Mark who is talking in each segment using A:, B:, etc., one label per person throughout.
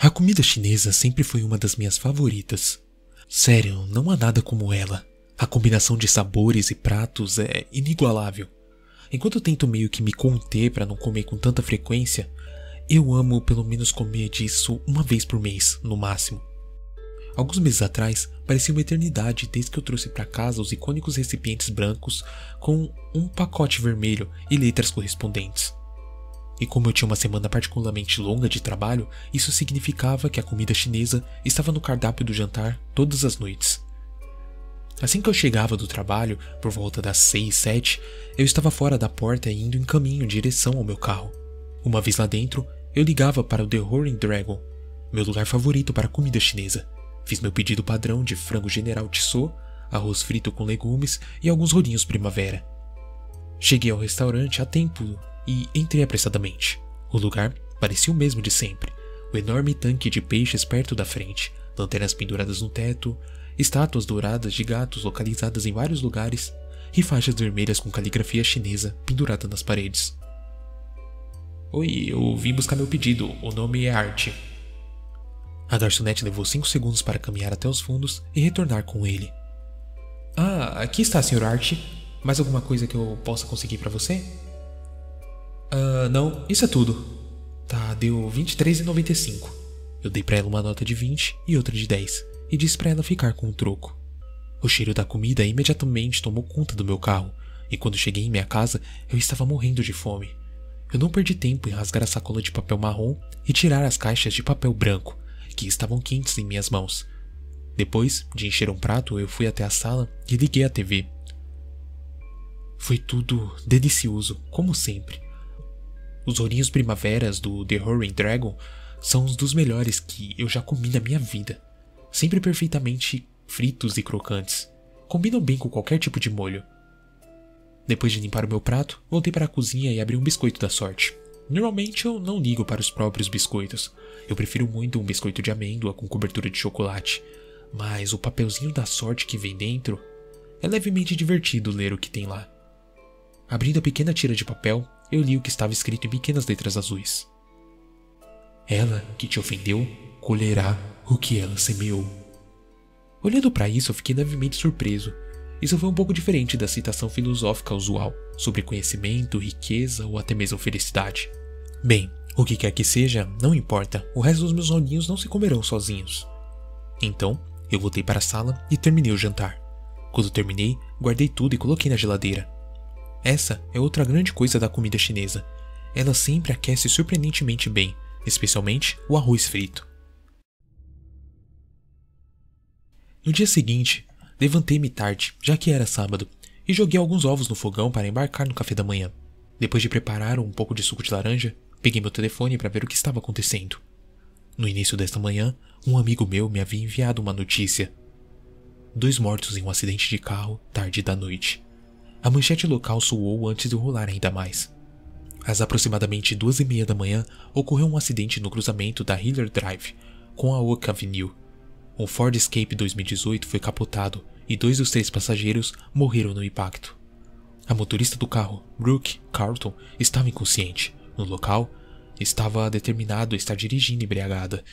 A: A comida chinesa sempre foi uma das minhas favoritas. Sério, não há nada como ela. A combinação de sabores e pratos é inigualável. Enquanto eu tento meio que me conter para não comer com tanta frequência, eu amo pelo menos comer disso uma vez por mês, no máximo. Alguns meses atrás, parecia uma eternidade desde que eu trouxe para casa os icônicos recipientes brancos com um pacote vermelho e letras correspondentes. E como eu tinha uma semana particularmente longa de trabalho, isso significava que a comida chinesa estava no cardápio do jantar todas as noites. Assim que eu chegava do trabalho, por volta das 6, 7, eu estava fora da porta indo em caminho em direção ao meu carro. Uma vez lá dentro, eu ligava para o The Roaring Dragon, meu lugar favorito para comida chinesa. Fiz meu pedido padrão de frango general tissot, arroz frito com legumes e alguns rolinhos primavera. Cheguei ao restaurante a tempo e entrei apressadamente. O lugar parecia o mesmo de sempre. O enorme tanque de peixes perto da frente, lanternas penduradas no teto, estátuas douradas de gatos localizadas em vários lugares e faixas vermelhas com caligrafia chinesa pendurada nas paredes. Oi, eu vim buscar meu pedido. O nome é Art. A garçonete levou cinco segundos para caminhar até os fundos e retornar com ele. Ah, aqui está, Sr. Art. Mais alguma coisa que eu possa conseguir para você? Ah, não, isso é tudo. Tá, deu 23,95. Eu dei para ela uma nota de 20 e outra de 10 e disse para ela ficar com o troco. O cheiro da comida imediatamente tomou conta do meu carro e quando cheguei em minha casa eu estava morrendo de fome. Eu não perdi tempo em rasgar a sacola de papel marrom e tirar as caixas de papel branco que estavam quentes em minhas mãos. Depois de encher um prato, eu fui até a sala e liguei a TV. Foi tudo delicioso, como sempre. Os rolinhos primaveras do The Roaring Dragon são os dos melhores que eu já comi na minha vida. Sempre perfeitamente fritos e crocantes. Combinam bem com qualquer tipo de molho. Depois de limpar o meu prato, voltei para a cozinha e abri um biscoito da sorte. Normalmente eu não ligo para os próprios biscoitos. Eu prefiro muito um biscoito de amêndoa com cobertura de chocolate. Mas o papelzinho da sorte que vem dentro é levemente divertido ler o que tem lá. Abrindo a pequena tira de papel, eu li o que estava escrito em pequenas letras azuis. Ela que te ofendeu colherá o que ela semeou. Olhando para isso, eu fiquei levemente surpreso. Isso foi um pouco diferente da citação filosófica usual sobre conhecimento, riqueza ou até mesmo felicidade. Bem, o que quer que seja, não importa, o resto dos meus olhinhos não se comerão sozinhos. Então, eu voltei para a sala e terminei o jantar. Quando terminei, guardei tudo e coloquei na geladeira. Essa é outra grande coisa da comida chinesa. Ela sempre aquece surpreendentemente bem, especialmente o arroz frito. No dia seguinte, levantei-me tarde, já que era sábado, e joguei alguns ovos no fogão para embarcar no café da manhã. Depois de preparar um pouco de suco de laranja, peguei meu telefone para ver o que estava acontecendo. No início desta manhã, um amigo meu me havia enviado uma notícia. Dois mortos em um acidente de carro tarde da noite. A manchete local soou antes de rolar ainda mais. Às aproximadamente duas e meia da manhã, ocorreu um acidente no cruzamento da Hiller Drive com a Oak Avenue. Um Ford Escape 2018 foi capotado e dois dos três passageiros morreram no impacto. A motorista do carro, Brooke Carlton, estava inconsciente. No local, estava determinado a estar dirigindo embriagada.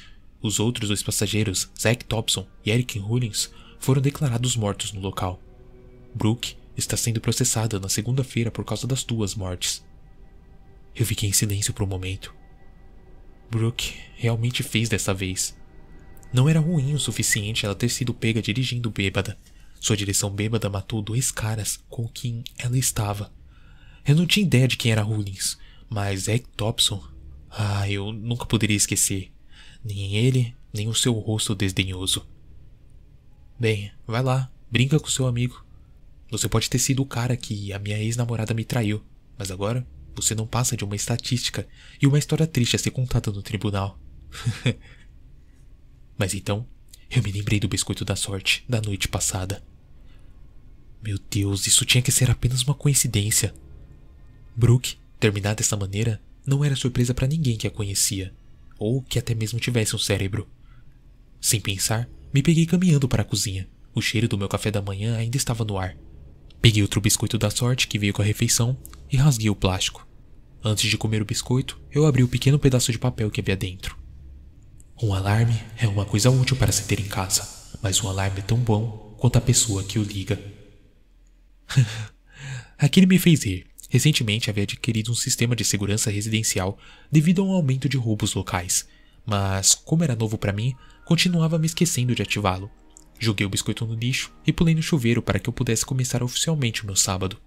A: Os outros dois passageiros, Zack Thompson e Eric Hullins, foram declarados mortos no local. Brooke está sendo processada na segunda-feira por causa das duas mortes. Eu fiquei em silêncio por um momento. Brooke realmente fez dessa vez. Não era ruim o suficiente ela ter sido pega dirigindo bêbada. Sua direção bêbada matou dois caras com quem ela estava. Eu não tinha ideia de quem era Hullins, mas Zack Thompson. Ah, eu nunca poderia esquecer. Nem ele, nem o seu rosto desdenhoso. Bem, vai lá, brinca com seu amigo. Você pode ter sido o cara que a minha ex-namorada me traiu, mas agora você não passa de uma estatística e uma história triste a ser contada no tribunal. mas então, eu me lembrei do biscoito da sorte da noite passada. Meu Deus, isso tinha que ser apenas uma coincidência. Brooke, terminar dessa maneira, não era surpresa para ninguém que a conhecia, ou que até mesmo tivesse um cérebro. Sem pensar, me peguei caminhando para a cozinha. O cheiro do meu café da manhã ainda estava no ar. Peguei outro biscoito da sorte que veio com a refeição e rasguei o plástico. Antes de comer o biscoito, eu abri o pequeno pedaço de papel que havia dentro. Um alarme é uma coisa útil para se ter em casa, mas um alarme é tão bom quanto a pessoa que o liga. Aquilo me fez rir. Recentemente havia adquirido um sistema de segurança residencial devido a um aumento de roubos locais, mas, como era novo para mim, continuava me esquecendo de ativá-lo. Joguei o biscoito no lixo e pulei no chuveiro para que eu pudesse começar oficialmente o meu sábado.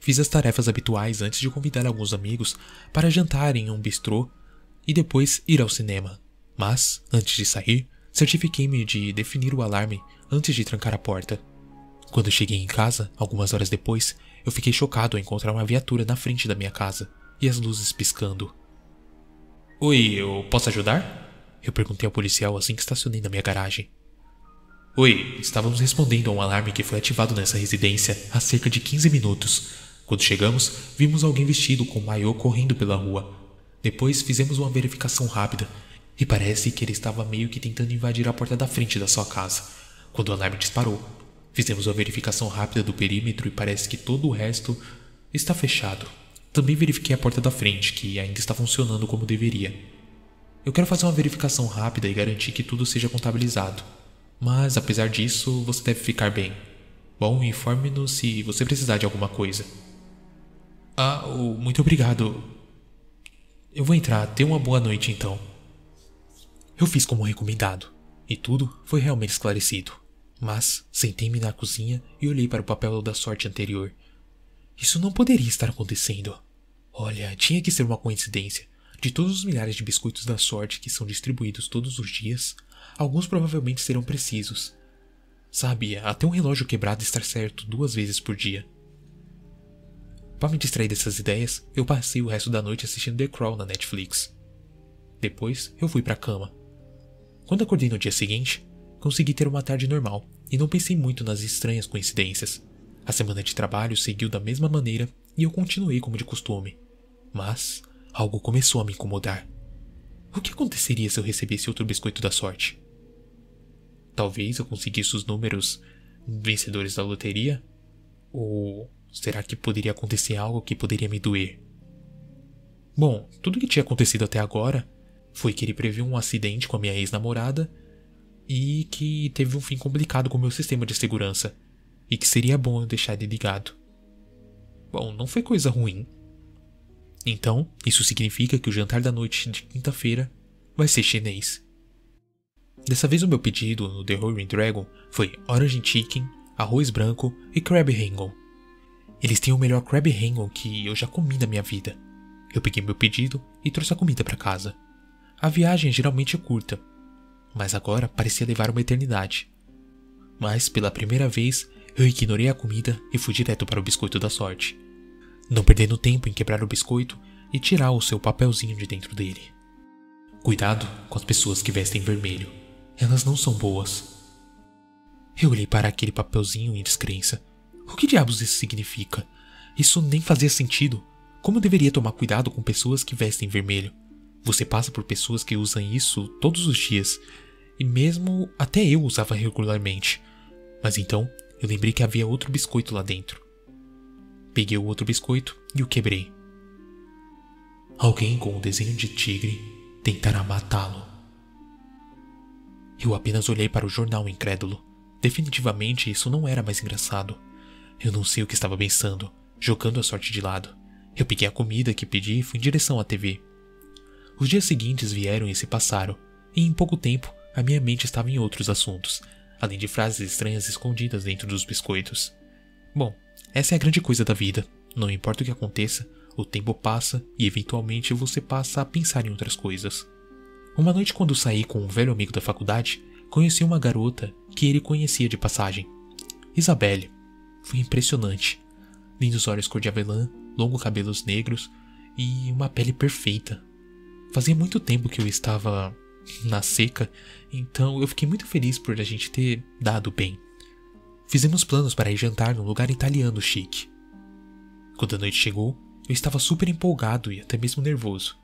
A: Fiz as tarefas habituais antes de convidar alguns amigos para jantar em um bistrô e depois ir ao cinema. Mas, antes de sair, certifiquei-me de definir o alarme antes de trancar a porta. Quando cheguei em casa, algumas horas depois, eu fiquei chocado ao encontrar uma viatura na frente da minha casa e as luzes piscando. Oi, eu posso ajudar? Eu perguntei ao policial assim que estacionei na minha garagem. Oi, estávamos respondendo a um alarme que foi ativado nessa residência há cerca de 15 minutos. Quando chegamos, vimos alguém vestido com maiô correndo pela rua. Depois fizemos uma verificação rápida e parece que ele estava meio que tentando invadir a porta da frente da sua casa. Quando o alarme disparou, fizemos uma verificação rápida do perímetro e parece que todo o resto está fechado. Também verifiquei a porta da frente, que ainda está funcionando como deveria. Eu quero fazer uma verificação rápida e garantir que tudo seja contabilizado. Mas, apesar disso, você deve ficar bem. Bom, informe-nos se você precisar de alguma coisa. Ah, muito obrigado. Eu vou entrar. Tenha uma boa noite então. Eu fiz como recomendado, e tudo foi realmente esclarecido. Mas sentei-me na cozinha e olhei para o papel da sorte anterior. Isso não poderia estar acontecendo. Olha, tinha que ser uma coincidência. De todos os milhares de biscoitos da sorte que são distribuídos todos os dias, alguns provavelmente serão precisos. Sabe, até um relógio quebrado estar certo duas vezes por dia. Para me distrair dessas ideias, eu passei o resto da noite assistindo The Crawl na Netflix. Depois, eu fui para a cama. Quando acordei no dia seguinte, consegui ter uma tarde normal e não pensei muito nas estranhas coincidências. A semana de trabalho seguiu da mesma maneira e eu continuei como de costume. Mas algo começou a me incomodar. O que aconteceria se eu recebesse outro biscoito da sorte? Talvez eu conseguisse os números vencedores da loteria? Ou será que poderia acontecer algo que poderia me doer? Bom, tudo que tinha acontecido até agora foi que ele previu um acidente com a minha ex-namorada e que teve um fim complicado com o meu sistema de segurança e que seria bom eu deixar ele ligado. Bom, não foi coisa ruim. Então, isso significa que o jantar da noite de quinta-feira vai ser chinês. Dessa vez o meu pedido no The Roaring Dragon foi orange chicken, arroz branco e crab rangoon. Eles têm o melhor crab rangoon que eu já comi na minha vida. Eu peguei meu pedido e trouxe a comida para casa. A viagem geralmente é curta, mas agora parecia levar uma eternidade. Mas pela primeira vez eu ignorei a comida e fui direto para o biscoito da sorte, não perdendo tempo em quebrar o biscoito e tirar o seu papelzinho de dentro dele. Cuidado com as pessoas que vestem vermelho, elas não são boas. Eu olhei para aquele papelzinho em descrença. O que diabos isso significa? Isso nem fazia sentido. Como eu deveria tomar cuidado com pessoas que vestem vermelho? Você passa por pessoas que usam isso todos os dias, e mesmo até eu usava regularmente. Mas então eu lembrei que havia outro biscoito lá dentro. Peguei o outro biscoito e o quebrei. Alguém com um desenho de tigre tentará matá-lo. Eu apenas olhei para o jornal incrédulo. Definitivamente isso não era mais engraçado. Eu não sei o que estava pensando, jogando a sorte de lado. Eu peguei a comida que pedi e fui em direção à TV. Os dias seguintes vieram e se passaram, e em pouco tempo a minha mente estava em outros assuntos, além de frases estranhas escondidas dentro dos biscoitos. Bom, essa é a grande coisa da vida. Não importa o que aconteça, o tempo passa e eventualmente você passa a pensar em outras coisas. Uma noite, quando saí com um velho amigo da faculdade, conheci uma garota que ele conhecia de passagem. Isabelle. Foi impressionante. Lindos olhos cor de avelã, longos cabelos negros e uma pele perfeita. Fazia muito tempo que eu estava na seca, então eu fiquei muito feliz por a gente ter dado bem. Fizemos planos para ir jantar num lugar italiano chique. Quando a noite chegou, eu estava super empolgado e até mesmo nervoso.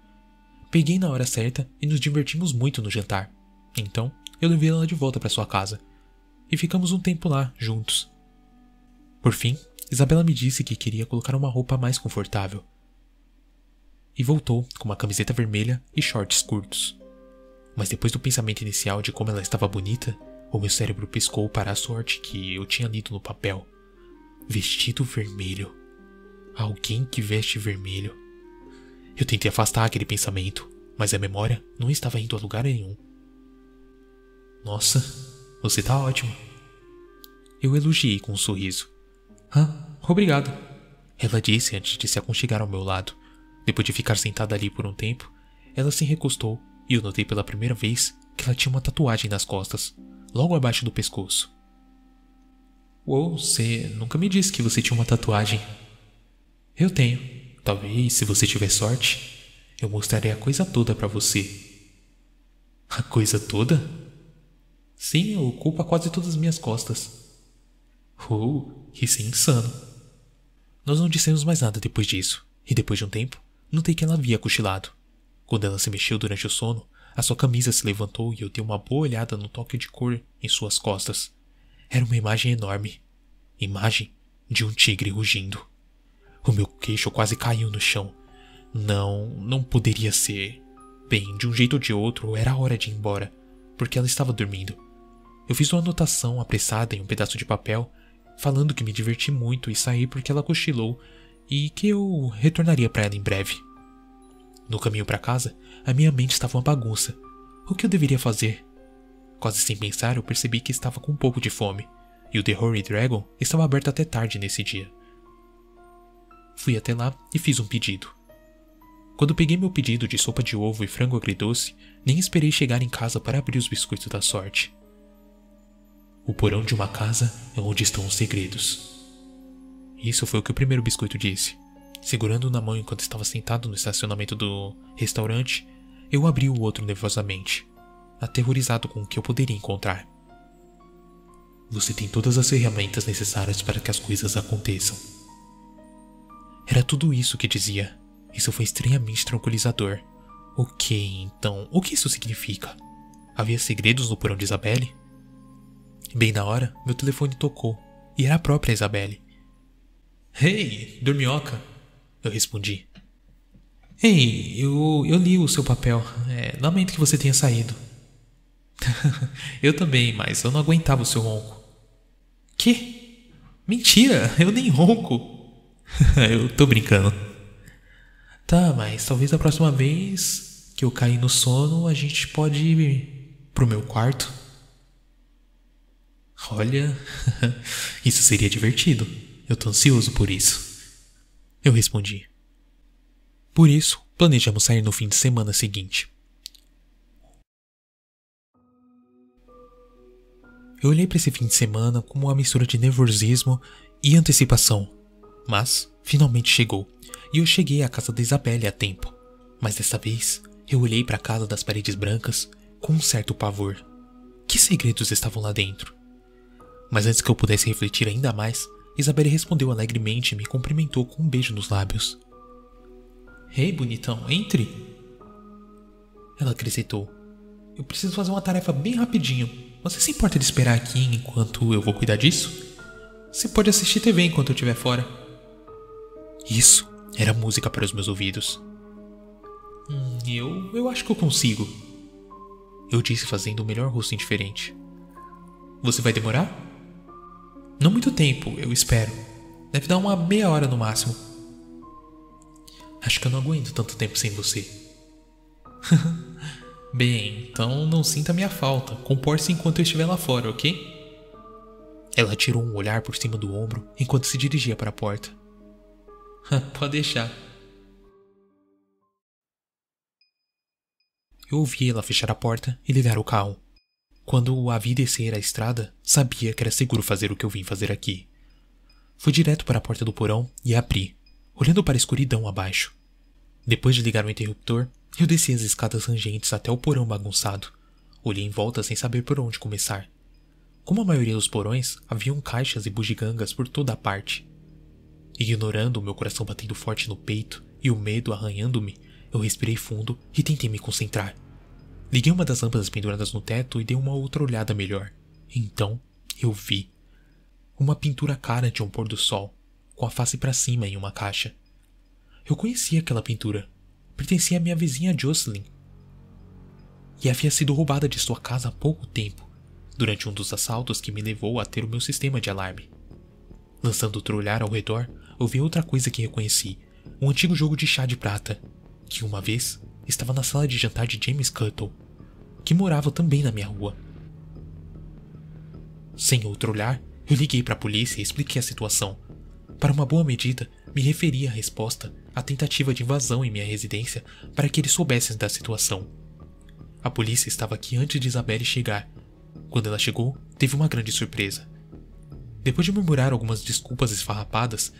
A: Peguei na hora certa e nos divertimos muito no jantar. Então, eu levei ela de volta para sua casa. E ficamos um tempo lá, juntos. Por fim, Isabela me disse que queria colocar uma roupa mais confortável. E voltou com uma camiseta vermelha e shorts curtos. Mas depois do pensamento inicial de como ela estava bonita, o meu cérebro piscou para a sorte que eu tinha lido no papel. Vestido vermelho. Alguém que veste vermelho. Eu tentei afastar aquele pensamento, mas a memória não estava indo a lugar nenhum. Nossa, você tá ótimo. Eu elogiei com um sorriso. Ah, obrigado. Ela disse antes de se aconchegar ao meu lado. Depois de ficar sentada ali por um tempo, ela se recostou e eu notei pela primeira vez que ela tinha uma tatuagem nas costas, logo abaixo do pescoço. Uou, você nunca me disse que você tinha uma tatuagem. Eu tenho. Talvez, se você tiver sorte, eu mostrarei a coisa toda para você. A coisa toda? Sim, ocupa quase todas as minhas costas. Oh, isso é insano. Nós não dissemos mais nada depois disso, e depois de um tempo, notei que ela havia cochilado. Quando ela se mexeu durante o sono, a sua camisa se levantou e eu dei uma boa olhada no toque de cor em suas costas. Era uma imagem enorme. Imagem de um tigre rugindo. O meu queixo quase caiu no chão. Não, não poderia ser. Bem, de um jeito ou de outro, era hora de ir embora, porque ela estava dormindo. Eu fiz uma anotação apressada em um pedaço de papel, falando que me diverti muito e saí porque ela cochilou e que eu retornaria para ela em breve. No caminho para casa, a minha mente estava uma bagunça. O que eu deveria fazer? Quase sem pensar, eu percebi que estava com um pouco de fome, e o The Horry Dragon estava aberto até tarde nesse dia. Fui até lá e fiz um pedido. Quando peguei meu pedido de sopa de ovo e frango agridoce, nem esperei chegar em casa para abrir os biscoitos da sorte. O porão de uma casa é onde estão os segredos. Isso foi o que o primeiro biscoito disse. Segurando na mão enquanto estava sentado no estacionamento do restaurante, eu abri o outro nervosamente, aterrorizado com o que eu poderia encontrar. Você tem todas as ferramentas necessárias para que as coisas aconteçam. Era tudo isso que dizia. Isso foi estranhamente tranquilizador. Ok, então, o que isso significa? Havia segredos no porão de Isabelle? Bem na hora, meu telefone tocou, e era a própria Isabelle. Hey, dormioca! Eu respondi. Ei, eu, eu li o seu papel. É, lamento que você tenha saído. eu também, mas eu não aguentava o seu ronco. Que? Mentira, eu nem ronco. eu tô brincando. Tá, mas talvez a próxima vez que eu cair no sono a gente pode ir pro meu quarto. Olha, isso seria divertido. Eu tô ansioso por isso. Eu respondi. Por isso, planejamos sair no fim de semana seguinte. Eu olhei para esse fim de semana como uma mistura de nervosismo e antecipação. Mas, finalmente chegou, e eu cheguei à casa da Isabelle a tempo. Mas desta vez, eu olhei para a casa das paredes brancas com um certo pavor. Que segredos estavam lá dentro? Mas antes que eu pudesse refletir ainda mais, Isabelle respondeu alegremente e me cumprimentou com um beijo nos lábios. Ei, hey, bonitão, entre! Ela acrescentou. Eu preciso fazer uma tarefa bem rapidinho. Você se importa de esperar aqui enquanto eu vou cuidar disso? Você pode assistir TV enquanto eu estiver fora. Isso era música para os meus ouvidos. Hum, eu. eu acho que eu consigo. Eu disse fazendo o melhor rosto indiferente. Você vai demorar? Não muito tempo, eu espero. Deve dar uma meia hora no máximo. Acho que eu não aguento tanto tempo sem você. Bem, então não sinta minha falta. Comporte-se enquanto eu estiver lá fora, ok? Ela tirou um olhar por cima do ombro enquanto se dirigia para a porta. Pode deixar. Eu ouvi ela fechar a porta e ligar o carro. Quando a vi descer a estrada, sabia que era seguro fazer o que eu vim fazer aqui. Fui direto para a porta do porão e abri, olhando para a escuridão abaixo. Depois de ligar o interruptor, eu desci as escadas rangentes até o porão bagunçado. Olhei em volta sem saber por onde começar. Como a maioria dos porões, haviam caixas e bugigangas por toda a parte. Ignorando o meu coração batendo forte no peito e o medo arranhando-me, eu respirei fundo e tentei me concentrar. Liguei uma das lâmpadas penduradas no teto e dei uma outra olhada melhor. Então, eu vi uma pintura cara de um pôr do sol, com a face para cima em uma caixa. Eu conhecia aquela pintura. Pertencia à minha vizinha Jocelyn. e havia sido roubada de sua casa há pouco tempo, durante um dos assaltos que me levou a ter o meu sistema de alarme. Lançando outro olhar ao redor, ouvi outra coisa que reconheci: um antigo jogo de chá de prata, que uma vez estava na sala de jantar de James Cuttle, que morava também na minha rua. Sem outro olhar, eu liguei para a polícia e expliquei a situação. Para uma boa medida, me referi à resposta à tentativa de invasão em minha residência para que eles soubessem da situação. A polícia estava aqui antes de Isabelle chegar. Quando ela chegou, teve uma grande surpresa. Depois de murmurar algumas desculpas esfarrapadas,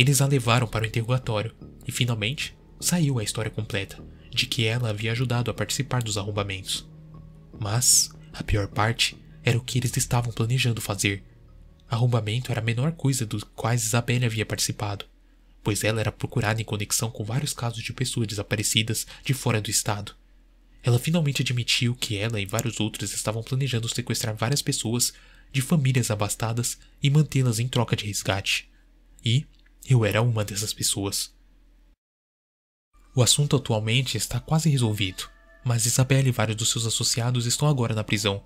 A: eles a levaram para o interrogatório e finalmente saiu a história completa de que ela havia ajudado a participar dos arrombamentos. Mas a pior parte era o que eles estavam planejando fazer. Arrombamento era a menor coisa dos quais Isabelle havia participado, pois ela era procurada em conexão com vários casos de pessoas desaparecidas de fora do estado. Ela finalmente admitiu que ela e vários outros estavam planejando sequestrar várias pessoas de famílias abastadas e mantê-las em troca de resgate. E eu era uma dessas pessoas. O assunto atualmente está quase resolvido, mas Isabelle e vários dos seus associados estão agora na prisão.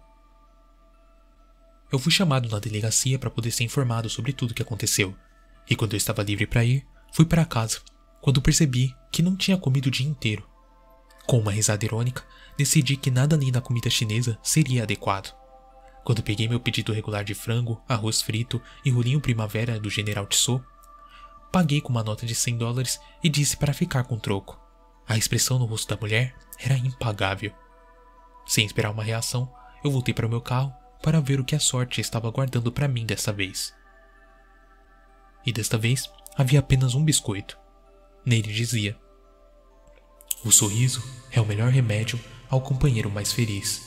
A: Eu fui chamado na delegacia para poder ser informado sobre tudo o que aconteceu, e quando eu estava livre para ir, fui para casa, quando percebi que não tinha comido o dia inteiro. Com uma risada irônica, decidi que nada além da comida chinesa seria adequado. Quando peguei meu pedido regular de frango, arroz frito e rolinho primavera do General Tissot, paguei com uma nota de 100 dólares e disse para ficar com troco. A expressão no rosto da mulher era impagável. Sem esperar uma reação, eu voltei para o meu carro para ver o que a sorte estava guardando para mim dessa vez. E desta vez havia apenas um biscoito. Nele dizia: O sorriso é o melhor remédio ao companheiro mais feliz.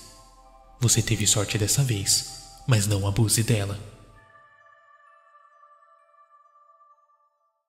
A: Você teve sorte dessa vez, mas não abuse dela.